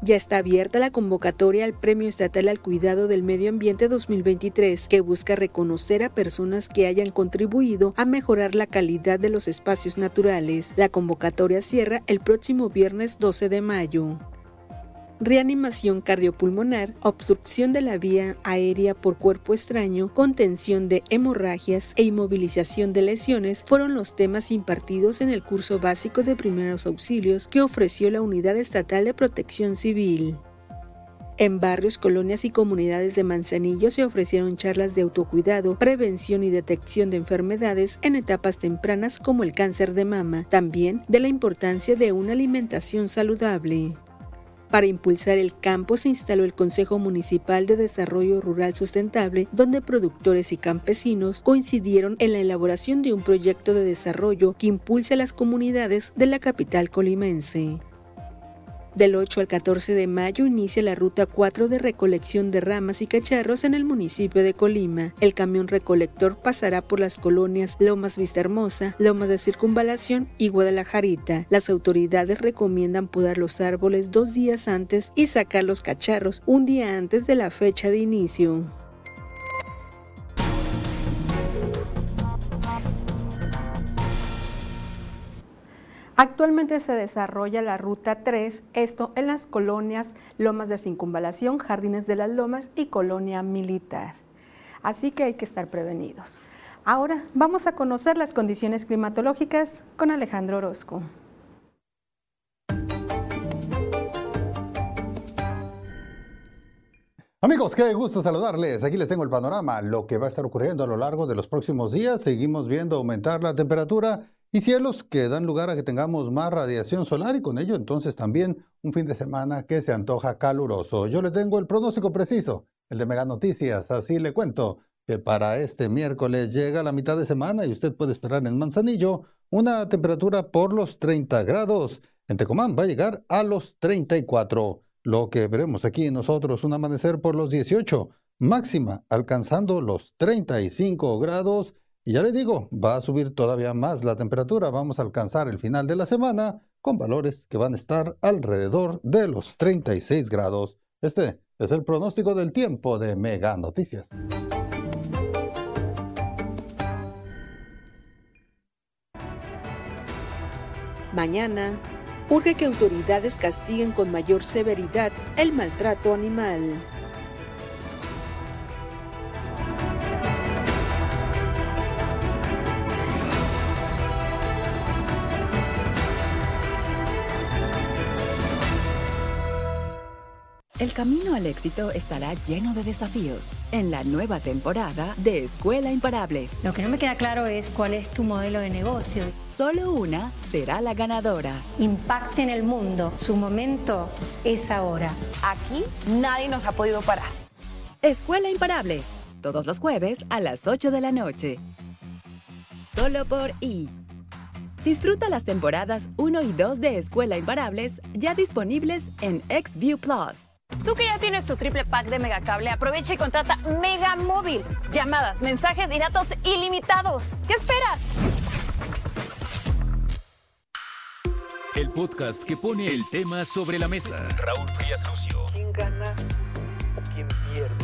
Speaker 28: Ya está abierta la convocatoria al Premio Estatal al Cuidado del Medio Ambiente 2023, que busca reconocer a personas que hayan contribuido a mejorar la calidad de los espacios naturales. La convocatoria cierra el próximo viernes 12 de mayo reanimación cardiopulmonar, obstrucción de la vía aérea por cuerpo extraño, contención de hemorragias e inmovilización de lesiones fueron los temas impartidos en el curso básico de primeros auxilios que ofreció la Unidad Estatal de Protección Civil. En barrios, colonias y comunidades de Manzanillo se ofrecieron charlas de autocuidado, prevención y detección de enfermedades en etapas tempranas como el cáncer de mama, también de la importancia de una alimentación saludable. Para impulsar el campo se instaló el Consejo Municipal de Desarrollo Rural Sustentable, donde productores y campesinos coincidieron en la elaboración de un proyecto de desarrollo que impulse a las comunidades de la capital colimense. Del 8 al 14 de mayo inicia la ruta 4 de recolección de ramas y cacharros en el municipio de Colima. El camión recolector pasará por las colonias Lomas Vista Hermosa, Lomas de Circunvalación y Guadalajarita. Las autoridades recomiendan podar los árboles dos días antes y sacar los cacharros un día antes de la fecha de inicio.
Speaker 33: Actualmente se desarrolla la Ruta 3, esto en las colonias Lomas de Circunvalación, Jardines de las Lomas y Colonia Militar. Así que hay que estar prevenidos. Ahora vamos a conocer las condiciones climatológicas con Alejandro Orozco.
Speaker 34: Amigos, qué gusto saludarles. Aquí les tengo el panorama, lo que va a estar ocurriendo a lo largo de los próximos días. Seguimos viendo aumentar la temperatura y cielos que dan lugar a que tengamos más radiación solar y con ello entonces también un fin de semana que se antoja caluroso. Yo le tengo el pronóstico preciso, el de Mega Noticias, así le cuento que para este miércoles llega la mitad de semana y usted puede esperar en Manzanillo una temperatura por los 30 grados. En Tecomán va a llegar a los 34, lo que veremos aquí nosotros un amanecer por los 18, máxima alcanzando los 35 grados y ya le digo, va a subir todavía más la temperatura. Vamos a alcanzar el final de la semana con valores que van a estar alrededor de los 36 grados. Este es el pronóstico del tiempo de Mega Noticias.
Speaker 28: Mañana, urge que autoridades castiguen con mayor severidad el maltrato animal.
Speaker 11: Camino al éxito estará lleno de desafíos en la nueva temporada de Escuela Imparables.
Speaker 29: Lo que no me queda claro es cuál es tu modelo de negocio.
Speaker 11: Solo una será la ganadora.
Speaker 12: Impacte en el mundo. Su momento es ahora.
Speaker 10: Aquí nadie nos ha podido parar.
Speaker 11: Escuela Imparables, todos los jueves a las 8 de la noche. Solo por I. Disfruta las temporadas 1 y 2 de Escuela Imparables ya disponibles en XView Plus.
Speaker 10: Tú que ya tienes tu triple pack de Megacable, aprovecha y contrata Mega Móvil. Llamadas, mensajes y datos ilimitados. ¿Qué esperas?
Speaker 35: El podcast que pone el tema sobre la mesa. Raúl Frías Lucio.
Speaker 36: ¿Quién gana o quién pierde?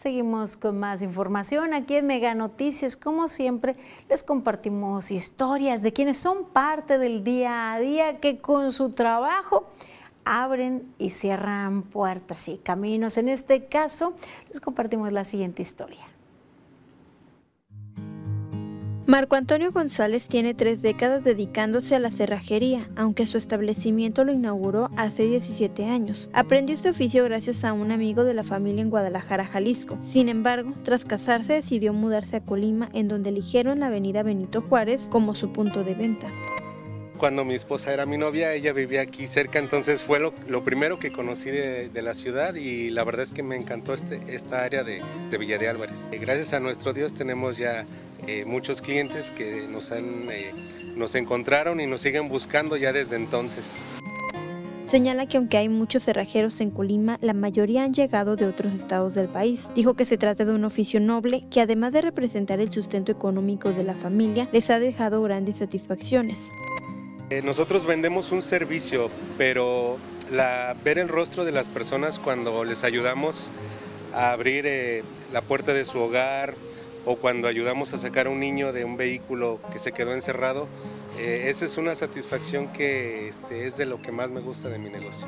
Speaker 3: Seguimos con más información aquí en Mega Noticias. Como siempre, les compartimos historias de quienes son parte del día a día que con su trabajo abren y cierran puertas y caminos. En este caso, les compartimos la siguiente historia.
Speaker 37: Marco Antonio González tiene tres décadas dedicándose a la cerrajería, aunque su establecimiento lo inauguró hace 17 años. Aprendió este oficio gracias a un amigo de la familia en Guadalajara, Jalisco. Sin embargo, tras casarse decidió mudarse a Colima, en donde eligieron la avenida Benito Juárez como su punto de venta.
Speaker 38: Cuando mi esposa era mi novia, ella vivía aquí cerca, entonces fue lo, primero que conocí de, la ciudad y la verdad es que me encantó este, esta área de, de Villa de Álvarez. Gracias a nuestro Dios tenemos ya eh, muchos clientes que nos, han, eh, nos encontraron y nos siguen buscando ya desde entonces.
Speaker 37: Señala que aunque hay muchos cerrajeros en Colima, la mayoría han llegado de otros estados del país. Dijo que se trata de un oficio noble que además de representar el sustento económico de la familia, les ha dejado grandes satisfacciones.
Speaker 38: Eh, nosotros vendemos un servicio, pero la, ver el rostro de las personas cuando les ayudamos a abrir eh, la puerta de su hogar o cuando ayudamos a sacar a un niño de un vehículo que se quedó encerrado, eh, esa es una satisfacción que este, es de lo que más me gusta de mi negocio.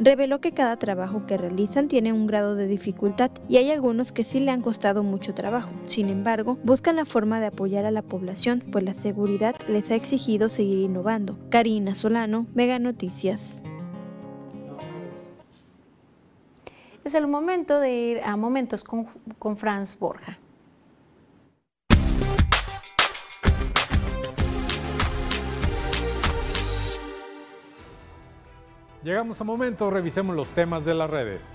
Speaker 37: Reveló que cada trabajo que realizan tiene un grado de dificultad y hay algunos que sí le han costado mucho trabajo. Sin embargo, buscan la forma de apoyar a la población, pues la seguridad les ha exigido seguir innovando. Karina Solano, Mega Noticias.
Speaker 3: Es el momento de ir a momentos con, con Franz Borja.
Speaker 39: Llegamos a momento, revisemos los temas de las redes.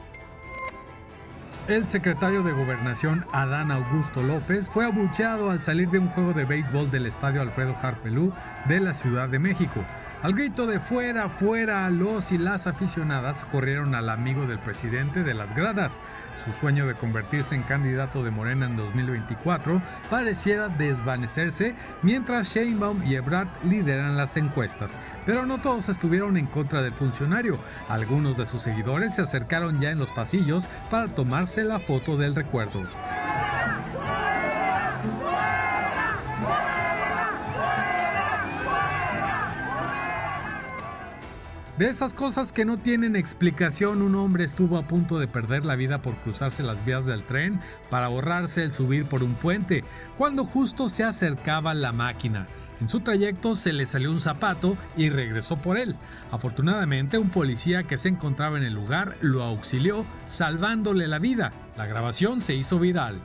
Speaker 40: El secretario de Gobernación, Adán Augusto López, fue abucheado al salir de un juego de béisbol del estadio Alfredo Harpelú de la Ciudad de México. Al grito de fuera, fuera, los y las aficionadas corrieron al amigo del presidente de las gradas. Su sueño de convertirse en candidato de Morena en 2024 pareciera desvanecerse mientras Sheinbaum y Ebrard lideran las encuestas. Pero no todos estuvieron en contra del funcionario. Algunos de sus seguidores se acercaron ya en los pasillos para tomarse la foto del recuerdo. De esas cosas que no tienen explicación, un hombre estuvo a punto de perder la vida por cruzarse las vías del tren para ahorrarse el subir por un puente, cuando justo se acercaba la máquina. En su trayecto se le salió un zapato y regresó por él. Afortunadamente, un policía que se encontraba en el lugar lo auxilió, salvándole la vida. La grabación se hizo viral.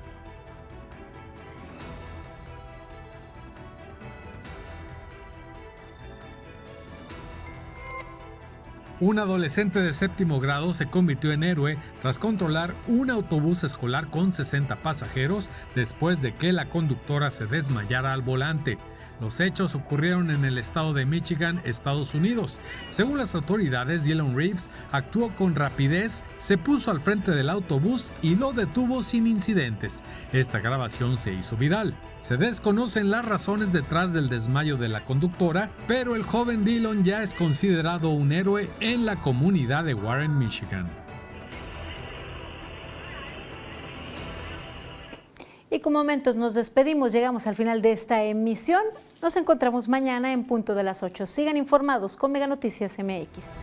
Speaker 40: Un adolescente de séptimo grado se convirtió en héroe tras controlar un autobús escolar con 60 pasajeros después de que la conductora se desmayara al volante. Los hechos ocurrieron en el estado de Michigan, Estados Unidos. Según las autoridades, Dylan Reeves actuó con rapidez, se puso al frente del autobús y lo detuvo sin incidentes. Esta grabación se hizo viral. Se desconocen las razones detrás del desmayo de la conductora, pero el joven Dylan ya es considerado un héroe en la comunidad de Warren, Michigan.
Speaker 3: Cinco momentos nos despedimos, llegamos al final de esta emisión. Nos encontramos mañana en punto de las 8. Sigan informados con Mega Noticias MX.